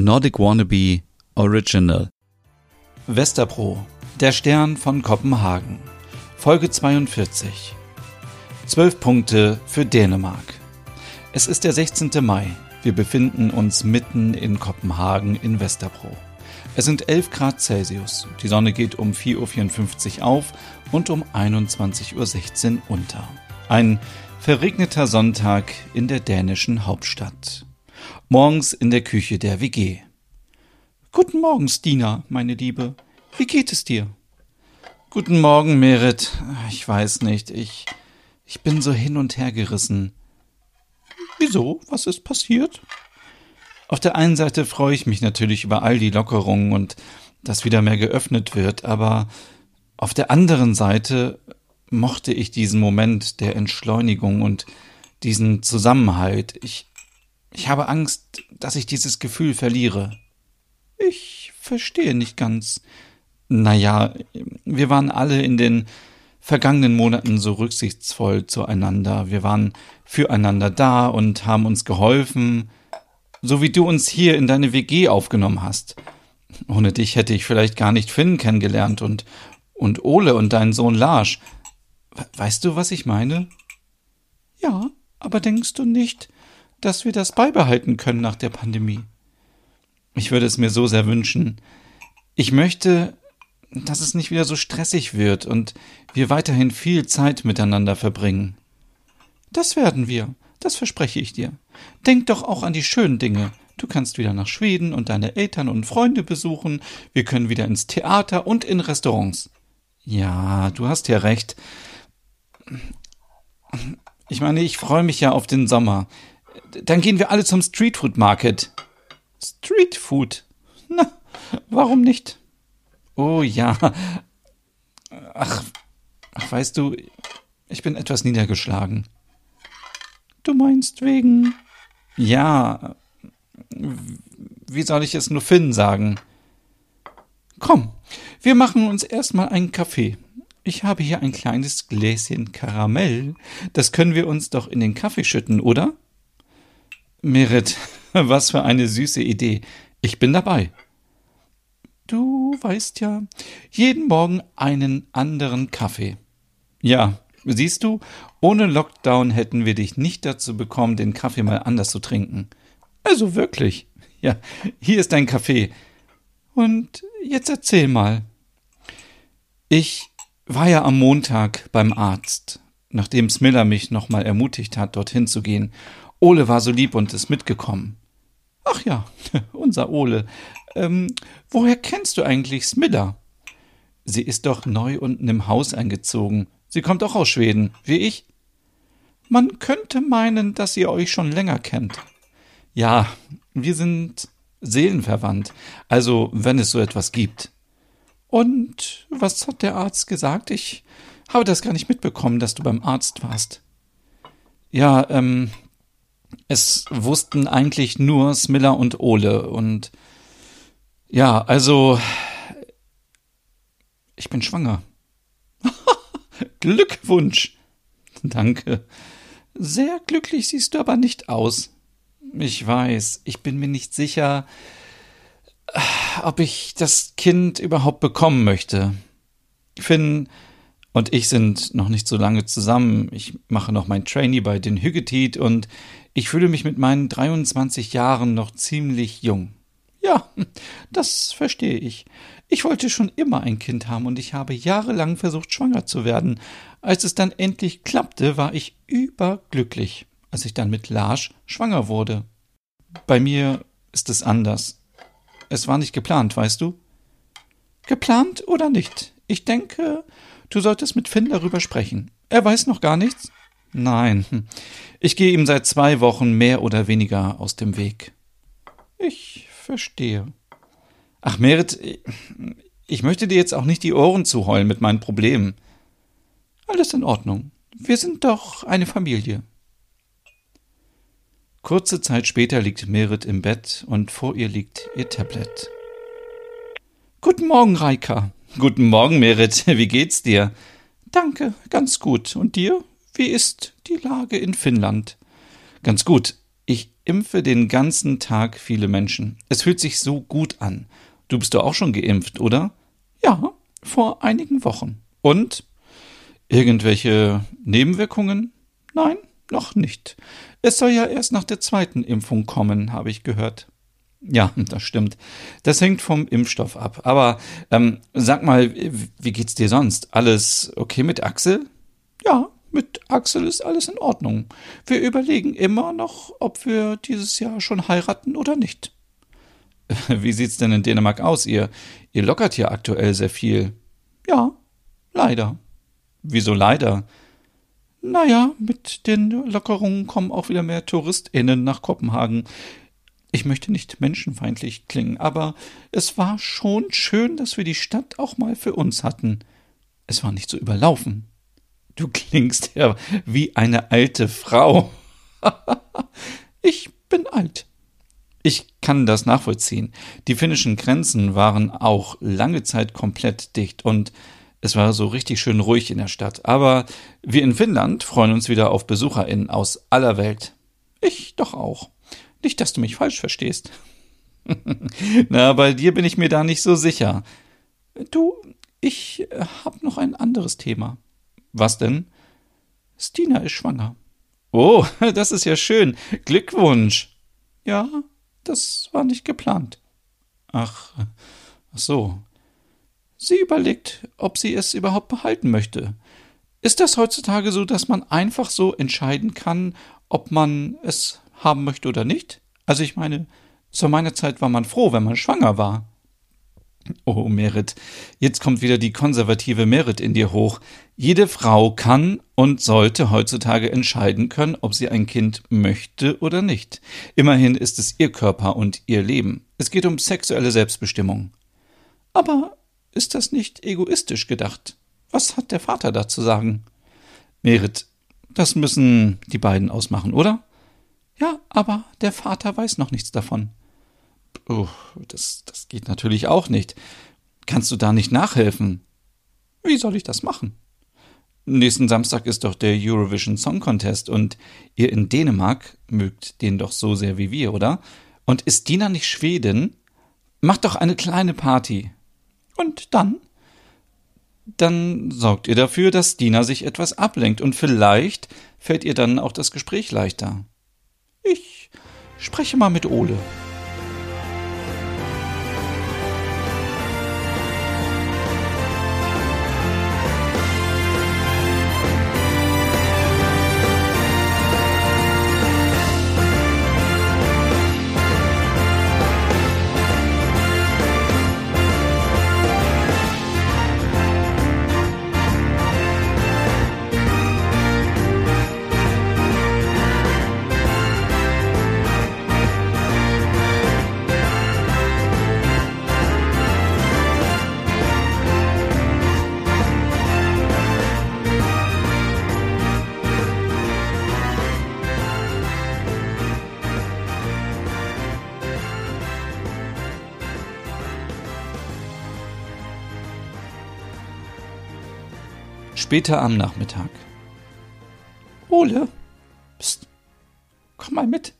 Nordic Wannabe Original. Westerpro, der Stern von Kopenhagen. Folge 42. Zwölf Punkte für Dänemark. Es ist der 16. Mai. Wir befinden uns mitten in Kopenhagen in Westerpro. Es sind 11 Grad Celsius. Die Sonne geht um 4.54 Uhr auf und um 21.16 Uhr unter. Ein verregneter Sonntag in der dänischen Hauptstadt. Morgens in der Küche der WG. Guten Morgen, Stina, meine Liebe. Wie geht es dir? Guten Morgen, Merit. Ich weiß nicht, ich, ich bin so hin und her gerissen. Wieso? Was ist passiert? Auf der einen Seite freue ich mich natürlich über all die Lockerungen und dass wieder mehr geöffnet wird, aber auf der anderen Seite mochte ich diesen Moment der Entschleunigung und diesen Zusammenhalt. Ich, ich habe Angst, dass ich dieses Gefühl verliere. Ich verstehe nicht ganz. Naja, wir waren alle in den vergangenen Monaten so rücksichtsvoll zueinander. Wir waren füreinander da und haben uns geholfen, so wie du uns hier in deine WG aufgenommen hast. Ohne dich hätte ich vielleicht gar nicht Finn kennengelernt und, und Ole und deinen Sohn Lars. Weißt du, was ich meine? Ja, aber denkst du nicht, dass wir das beibehalten können nach der Pandemie? Ich würde es mir so sehr wünschen. Ich möchte, dass es nicht wieder so stressig wird und wir weiterhin viel Zeit miteinander verbringen. Das werden wir, das verspreche ich dir. Denk doch auch an die schönen Dinge. Du kannst wieder nach Schweden und deine Eltern und Freunde besuchen, wir können wieder ins Theater und in Restaurants. Ja, du hast ja recht. Ich meine, ich freue mich ja auf den Sommer. Dann gehen wir alle zum Streetfood Market. Streetfood? Na, warum nicht? Oh ja. Ach, ach, weißt du, ich bin etwas niedergeschlagen. Du meinst wegen. Ja. Wie soll ich es nur Finn sagen? Komm, wir machen uns erstmal einen Kaffee. Ich habe hier ein kleines Gläschen Karamell. Das können wir uns doch in den Kaffee schütten, oder? Merit, was für eine süße Idee. Ich bin dabei. Du weißt ja, jeden Morgen einen anderen Kaffee. Ja, siehst du, ohne Lockdown hätten wir dich nicht dazu bekommen, den Kaffee mal anders zu trinken. Also wirklich. Ja, hier ist dein Kaffee. Und jetzt erzähl mal. Ich war ja am Montag beim Arzt, nachdem Smiller mich nochmal ermutigt hat, dorthin zu gehen. Ole war so lieb und ist mitgekommen. Ach ja, unser Ole. Ähm, woher kennst du eigentlich Smilla? Sie ist doch neu unten im Haus eingezogen. Sie kommt auch aus Schweden, wie ich. Man könnte meinen, dass ihr euch schon länger kennt. Ja, wir sind seelenverwandt, also wenn es so etwas gibt. Und was hat der Arzt gesagt? Ich habe das gar nicht mitbekommen, dass du beim Arzt warst. Ja, ähm, es wussten eigentlich nur Smiller und Ole und ja, also ich bin schwanger. Glückwunsch. Danke. Sehr glücklich siehst du aber nicht aus. Ich weiß, ich bin mir nicht sicher, ob ich das Kind überhaupt bekommen möchte. Finn und ich sind noch nicht so lange zusammen. Ich mache noch mein Trainee bei den Hüggetit und ich fühle mich mit meinen 23 Jahren noch ziemlich jung. Ja, das verstehe ich. Ich wollte schon immer ein Kind haben und ich habe jahrelang versucht, schwanger zu werden. Als es dann endlich klappte, war ich überglücklich, als ich dann mit Lars schwanger wurde. Bei mir ist es anders. Es war nicht geplant, weißt du? Geplant oder nicht? Ich denke, du solltest mit Finn darüber sprechen. Er weiß noch gar nichts? Nein. Ich gehe ihm seit zwei Wochen mehr oder weniger aus dem Weg. Ich verstehe. Ach, Merit, ich möchte dir jetzt auch nicht die Ohren zuheulen mit meinen Problemen. Alles in Ordnung. Wir sind doch eine Familie. Kurze Zeit später liegt Merit im Bett und vor ihr liegt ihr Tablet. Guten Morgen, Reika. Guten Morgen, Merit. Wie geht's dir? Danke, ganz gut. Und dir? Wie ist die Lage in Finnland? Ganz gut. Ich impfe den ganzen Tag viele Menschen. Es fühlt sich so gut an. Du bist doch auch schon geimpft, oder? Ja, vor einigen Wochen. Und? Irgendwelche Nebenwirkungen? Nein, noch nicht. Es soll ja erst nach der zweiten Impfung kommen, habe ich gehört. Ja, das stimmt. Das hängt vom Impfstoff ab. Aber ähm, sag mal, wie geht's dir sonst? Alles okay mit Axel? Ja, mit Axel ist alles in Ordnung. Wir überlegen immer noch, ob wir dieses Jahr schon heiraten oder nicht. Wie sieht's denn in Dänemark aus? Ihr, ihr lockert hier aktuell sehr viel. Ja, leider. Wieso leider? Naja, mit den Lockerungen kommen auch wieder mehr TouristInnen nach Kopenhagen. Ich möchte nicht menschenfeindlich klingen, aber es war schon schön, dass wir die Stadt auch mal für uns hatten. Es war nicht so überlaufen. Du klingst ja wie eine alte Frau. ich bin alt. Ich kann das nachvollziehen. Die finnischen Grenzen waren auch lange Zeit komplett dicht und es war so richtig schön ruhig in der Stadt. Aber wir in Finnland freuen uns wieder auf BesucherInnen aus aller Welt. Ich doch auch. Nicht, dass du mich falsch verstehst. Na, bei dir bin ich mir da nicht so sicher. Du, ich hab noch ein anderes Thema. Was denn? Stina ist schwanger. Oh, das ist ja schön. Glückwunsch. Ja, das war nicht geplant. Ach, ach so. Sie überlegt, ob sie es überhaupt behalten möchte. Ist das heutzutage so, dass man einfach so entscheiden kann, ob man es haben möchte oder nicht? Also ich meine, zu meiner Zeit war man froh, wenn man schwanger war. Oh, Merit, jetzt kommt wieder die konservative Merit in dir hoch. Jede Frau kann und sollte heutzutage entscheiden können, ob sie ein Kind möchte oder nicht. Immerhin ist es ihr Körper und ihr Leben. Es geht um sexuelle Selbstbestimmung. Aber ist das nicht egoistisch gedacht? Was hat der Vater da zu sagen? Merit, das müssen die beiden ausmachen, oder? Ja, aber der Vater weiß noch nichts davon. Oh, das, das geht natürlich auch nicht. Kannst du da nicht nachhelfen? Wie soll ich das machen? Nächsten Samstag ist doch der Eurovision Song Contest und ihr in Dänemark mögt den doch so sehr wie wir, oder? Und ist Dina nicht Schwedin? Macht doch eine kleine Party. Und dann? Dann sorgt ihr dafür, dass Dina sich etwas ablenkt und vielleicht fällt ihr dann auch das Gespräch leichter. Ich spreche mal mit Ole. Später am Nachmittag. Ole, Psst. komm mal mit.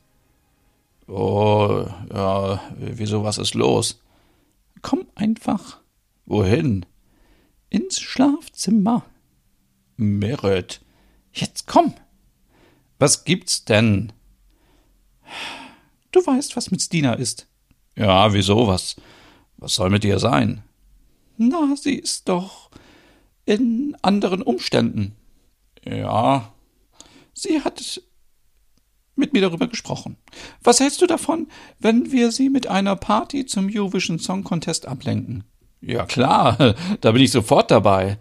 Oh, ja, wieso, was ist los? Komm einfach. Wohin? Ins Schlafzimmer. Merit. Jetzt komm. Was gibt's denn? Du weißt, was mit Stina ist. Ja, wieso? Was, was soll mit ihr sein? Na, sie ist doch in anderen Umständen. Ja. Sie hat mit mir darüber gesprochen. Was hältst du davon, wenn wir sie mit einer Party zum Eurovision Song Contest ablenken? Ja klar, da bin ich sofort dabei.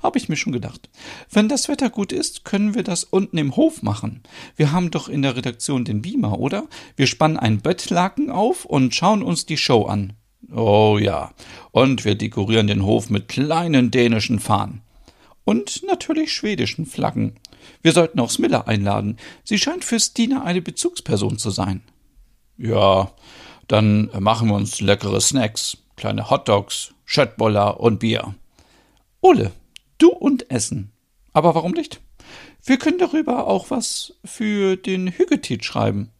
Habe ich mir schon gedacht. Wenn das Wetter gut ist, können wir das unten im Hof machen. Wir haben doch in der Redaktion den Beamer, oder? Wir spannen ein Bettlaken auf und schauen uns die Show an. Oh ja. Und wir dekorieren den Hof mit kleinen dänischen Fahnen. Und natürlich schwedischen Flaggen. Wir sollten auch Smilla einladen. Sie scheint für Stina eine Bezugsperson zu sein. Ja, dann machen wir uns leckere Snacks, kleine Hotdogs, Schöttboller und Bier. Ole, du und Essen. Aber warum nicht? Wir können darüber auch was für den Hügetit schreiben.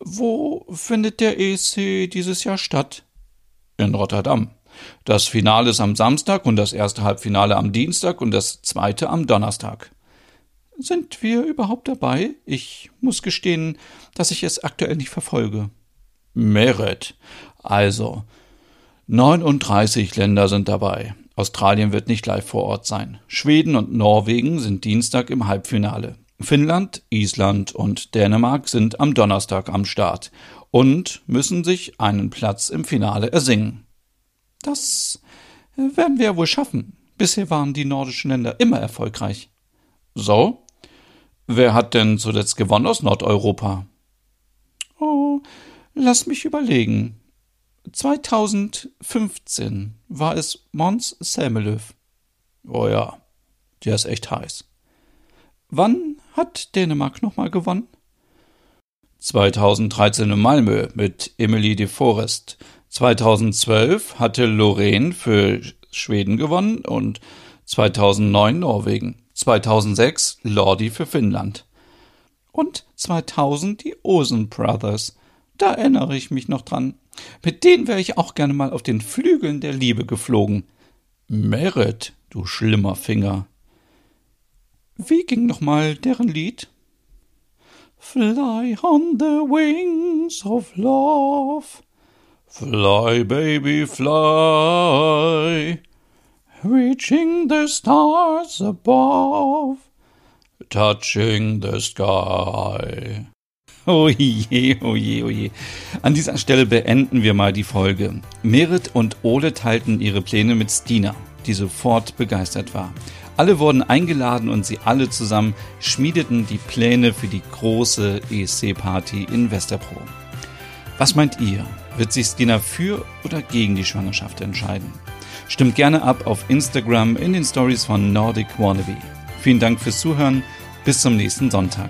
Wo findet der EC dieses Jahr statt? In Rotterdam. Das Finale ist am Samstag und das erste Halbfinale am Dienstag und das zweite am Donnerstag. Sind wir überhaupt dabei? Ich muss gestehen, dass ich es aktuell nicht verfolge. Merit. Also, 39 Länder sind dabei. Australien wird nicht live vor Ort sein. Schweden und Norwegen sind Dienstag im Halbfinale. Finnland, Island und Dänemark sind am Donnerstag am Start und müssen sich einen Platz im Finale ersingen. Das werden wir wohl schaffen. Bisher waren die nordischen Länder immer erfolgreich. So? Wer hat denn zuletzt gewonnen aus Nordeuropa? Oh, lass mich überlegen. 2015 war es Mons Selmelöw. Oh ja, der ist echt heiß. Wann hat Dänemark nochmal gewonnen? 2013 in Malmö mit Emily de Forest. 2012 hatte Lorraine für Schweden gewonnen und 2009 Norwegen. 2006 Lordi für Finnland. Und 2000 die Osen Brothers. Da erinnere ich mich noch dran. Mit denen wäre ich auch gerne mal auf den Flügeln der Liebe geflogen. Merit, du schlimmer Finger. Wie ging noch mal deren Lied? Fly on the wings of love. Fly, baby, fly reaching the stars above, touching the sky. Oh je, oh je, oh je. An dieser Stelle beenden wir mal die Folge. Merit und Ole teilten ihre Pläne mit Stina, die sofort begeistert war. Alle wurden eingeladen und sie alle zusammen schmiedeten die Pläne für die große ESC-Party in Westerpro. Was meint ihr? Wird sich Stina für oder gegen die Schwangerschaft entscheiden? Stimmt gerne ab auf Instagram in den Stories von Nordic Wannabe. Vielen Dank fürs Zuhören. Bis zum nächsten Sonntag.